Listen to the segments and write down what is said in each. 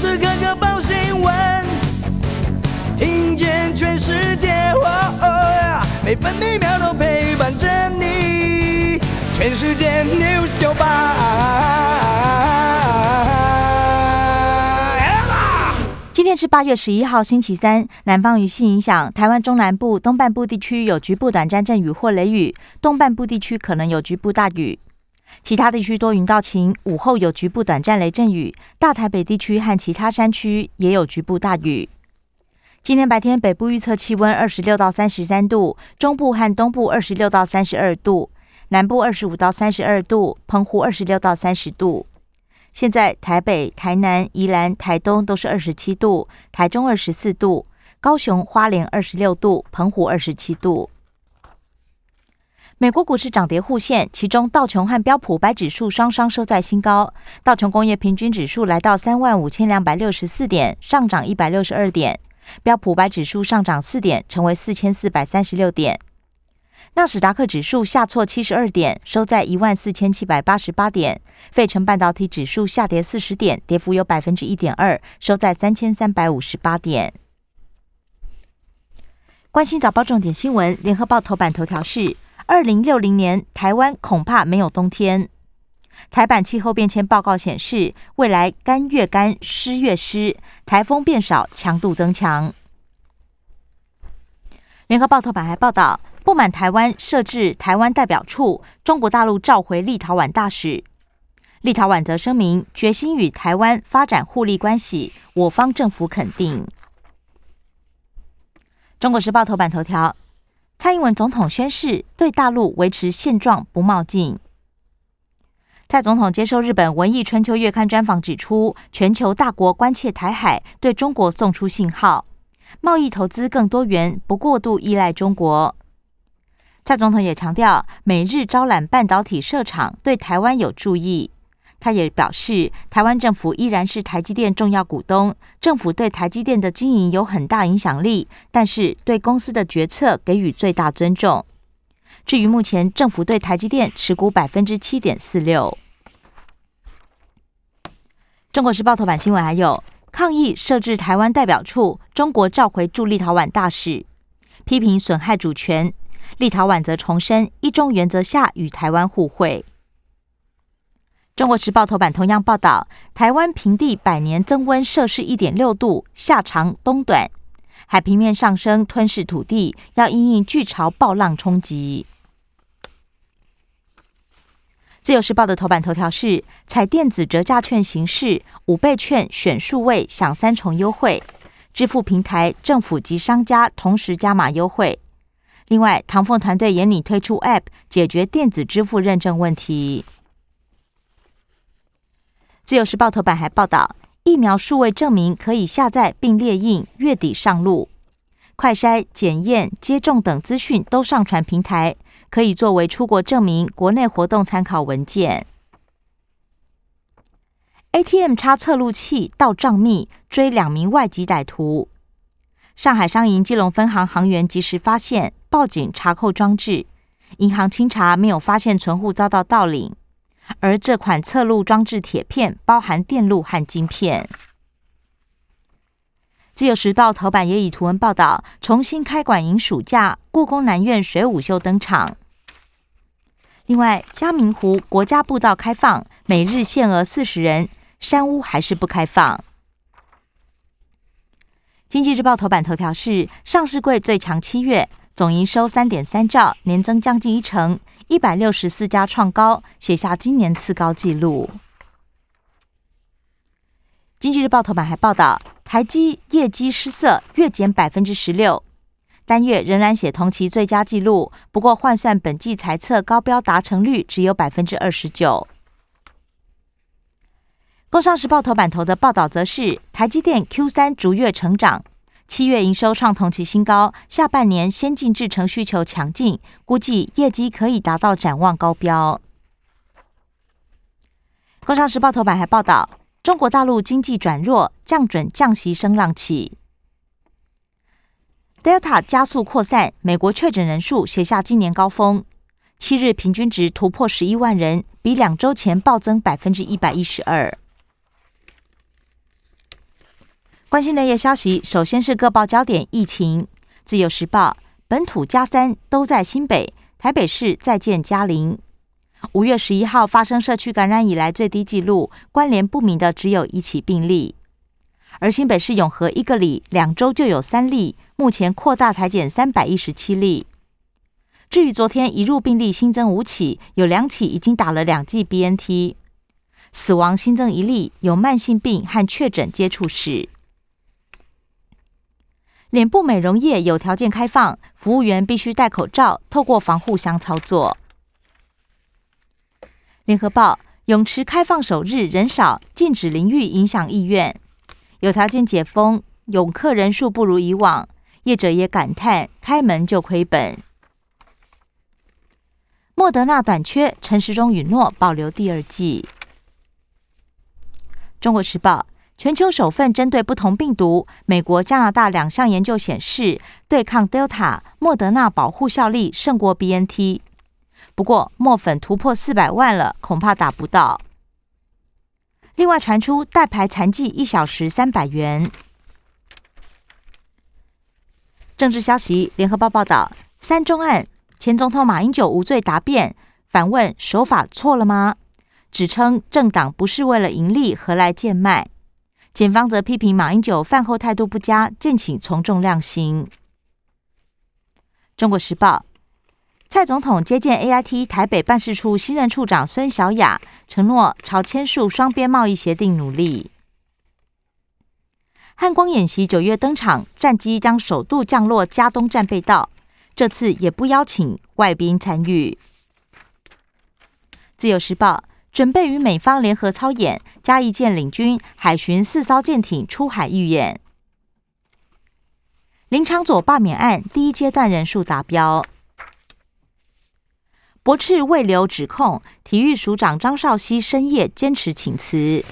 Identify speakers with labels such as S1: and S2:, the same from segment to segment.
S1: 时刻刻报新闻，听见全世界，每分每秒都陪伴着你。全世界 news 九八。
S2: 今天是八月十一号，星期三。南方雨系影响台湾中南部、东半部地区有局部短暂阵雨或雷雨，东半部地区可能有局部大雨。其他地区多云到晴，午后有局部短暂雷阵雨。大台北地区和其他山区也有局部大雨。今天白天北部预测气温二十六到三十三度，中部和东部二十六到三十二度，南部二十五到三十二度，澎湖二十六到三十度。现在台北、台南、宜兰、台东都是二十七度，台中二十四度，高雄、花莲二十六度，澎湖二十七度。美国股市涨跌互现，其中道琼和标普白指数双双收在新高。道琼工业平均指数来到三万五千两百六十四点，上涨一百六十二点；标普白指数上涨四点，成为四千四百三十六点。纳斯达克指数下挫七十二点，收在一万四千七百八十八点。费城半导体指数下跌四十点，跌幅有百分之一点二，收在三千三百五十八点。关心早报重点新闻，联合报头版头条是。二零六零年，台湾恐怕没有冬天。台版气候变迁报告显示，未来干越干，湿越湿，台风变少，强度增强。联合报头版还报道，不满台湾设置台湾代表处，中国大陆召回立陶宛大使。立陶宛则声明，决心与台湾发展互利关系，我方政府肯定。中国时报头版头条。蔡英文总统宣誓对大陆维持现状不冒进。蔡总统接受日本《文艺春秋月刊》专访指出，全球大国关切台海，对中国送出信号，贸易投资更多元，不过度依赖中国。蔡总统也强调，美日招揽半导体设厂对台湾有助益。他也表示，台湾政府依然是台积电重要股东，政府对台积电的经营有很大影响力，但是对公司的决策给予最大尊重。至于目前政府对台积电持股百分之七点四六。中国时报头版新闻还有抗议设置台湾代表处，中国召回驻立陶宛大使，批评损害主权。立陶宛则重申一中原则下与台湾互惠。中国时报头版同样报道，台湾平地百年增温摄氏一点六度，夏长冬短，海平面上升吞噬土地，要因应巨潮暴浪冲击。自由时报的头版头条是：采电子折价券形式，五倍券选数位享三重优惠，支付平台、政府及商家同时加码优惠。另外，唐凤团队也拟推出 App 解决电子支付认证问题。自由时报头版还报道，疫苗数位证明可以下载并列印，月底上路。快筛、检验、接种等资讯都上传平台，可以作为出国证明、国内活动参考文件。ATM 插测录器盗账密，追两名外籍歹徒。上海商银基隆分行行员及时发现，报警查扣装置，银行清查没有发现存户遭到盗领。而这款侧录装置铁片包含电路和晶片。自由时报头版也以图文报道，重新开馆迎暑假，故宫南院水舞秀登场。另外，嘉明湖国家步道开放，每日限额四十人，山屋还是不开放。经济日报头版头条是上市柜最强七月，总营收三点三兆，年增将近一成。一百六十四家创高，写下今年次高纪录。经济日报头版还报道，台积业绩失色，月减百分之十六，单月仍然写同期最佳纪录。不过换算本季财测高标达成率只有百分之二十九。工商时报头版头的报道则是，台积电 Q 三逐月成长。七月营收创同期新高，下半年先进制程需求强劲，估计业绩可以达到展望高标。工商时报头版还报道，中国大陆经济转弱，降准降息声浪起，Delta 加速扩散，美国确诊人数写下今年高峰，七日平均值突破十一万人，比两周前暴增百分之一百一十二。关心内页消息，首先是各报焦点疫情。自由时报本土加三都在新北，台北市再见加零。五月十一号发生社区感染以来最低纪录，关联不明的只有一起病例。而新北市永和一个里两周就有三例，目前扩大裁减三百一十七例。至于昨天一入病例新增五起，有两起已经打了两剂 BNT，死亡新增一例，有慢性病和确诊接触史。脸部美容业有条件开放，服务员必须戴口罩，透过防护箱操作。联合报泳池开放首日人少，禁止淋浴影响意愿。有条件解封，泳客人数不如以往，业者也感叹开门就亏本。莫德纳短缺，陈时中允诺保留第二季。中国时报。全球首份针对不同病毒，美国、加拿大两项研究显示，对抗 Delta，莫德纳保护效力胜过 BNT。不过，墨粉突破四百万了，恐怕打不到。另外传出代牌残疾一小时三百元。政治消息，联合报报道，三中案前总统马英九无罪答辩，反问手法错了吗？指称政党不是为了盈利，何来贱卖？检方则批评马英九饭后态度不佳，敬请从重量刑。中国时报，蔡总统接见 AIT 台北办事处新任处长孙小雅，承诺朝签署双边贸易协定努力。汉光演习九月登场，战机将首度降落加东战备道，这次也不邀请外宾参与。自由时报。准备与美方联合操演，加义舰领军海巡四艘舰艇出海预演。林长佐罢免案第一阶段人数达标。驳斥未留指控，体育署长张少熙深夜坚持请辞。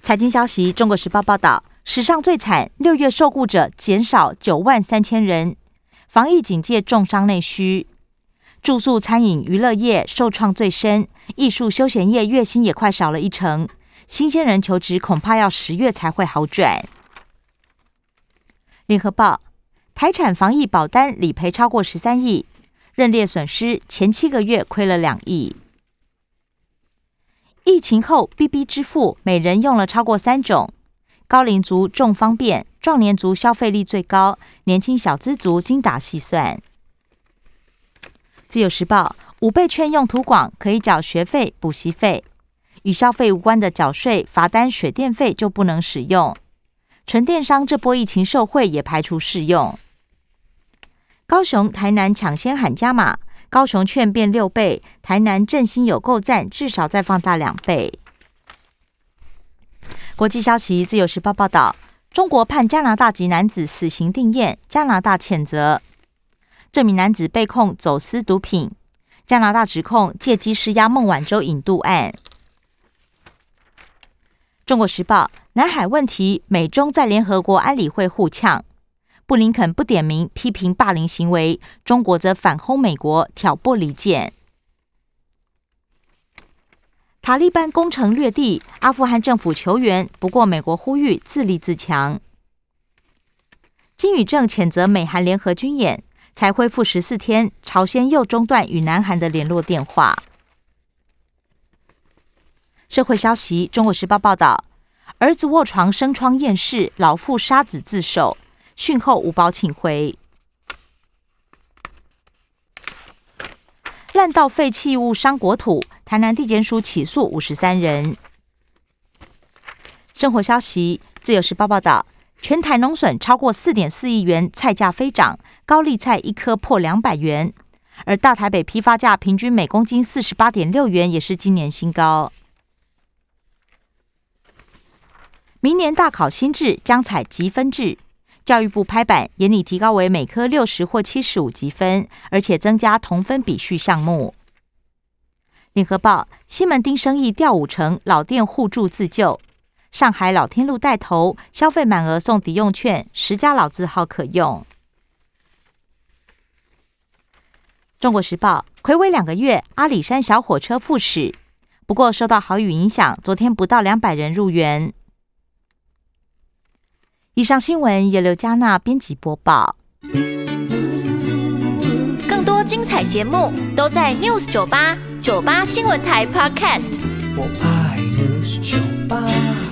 S2: 财经消息，《中国时报》报道，史上最惨，六月受雇者减少九万三千人，防疫警戒重伤内需。住宿、餐饮、娱乐业受创最深，艺术休闲业月薪也快少了一成。新鲜人求职恐怕要十月才会好转。联合报：台产防疫保单理赔超过十三亿，认列损失前七个月亏了两亿。疫情后，B B 支付每人用了超过三种，高龄族重方便，壮年族消费力最高，年轻小资族精打细算。自由时报五倍券用途广，可以缴学费、补习费；与消费无关的缴税、罚单、水电费就不能使用。纯电商这波疫情受惠也排除适用。高雄、台南抢先喊加码，高雄券变六倍，台南振兴有够赞，至少再放大两倍。国际消息，自由时报报道，中国判加拿大籍男子死刑定验，加拿大谴责。这名男子被控走私毒品，加拿大指控借机施压孟晚舟引渡案。中国时报：南海问题，美中在联合国安理会互呛，布林肯不点名批评霸凌行为，中国则反轰美国挑拨离间。塔利班攻城略地，阿富汗政府求援，不过美国呼吁自立自强。金宇正谴责美韩联合军演。才恢复十四天，朝鲜又中断与南韩的联络电话。社会消息：中国时报报道，儿子卧床生疮厌世，老父杀子自首，讯后无保请回。滥倒废弃物伤国土，台南地检署起诉五十三人。生活消息：自由时报报道。全台农损超过四点四亿元，菜价飞涨，高丽菜一颗破两百元，而大台北批发价平均每公斤四十八点六元，也是今年新高。明年大考新制将采积分制，教育部拍板，严拟提高为每科六十或七十五积分，而且增加同分比序项目。联合报：西门町生意掉五成，老店互助自救。上海老天路带头消费满额送抵用券，十家老字号可用。中国时报：魁违两个月，阿里山小火车复驶，不过受到豪雨影响，昨天不到两百人入园。以上新闻由刘嘉娜编辑播报。
S3: 更多精彩节目都在 News 九八九八新闻台 Podcast。
S1: 我爱 News 酒吧。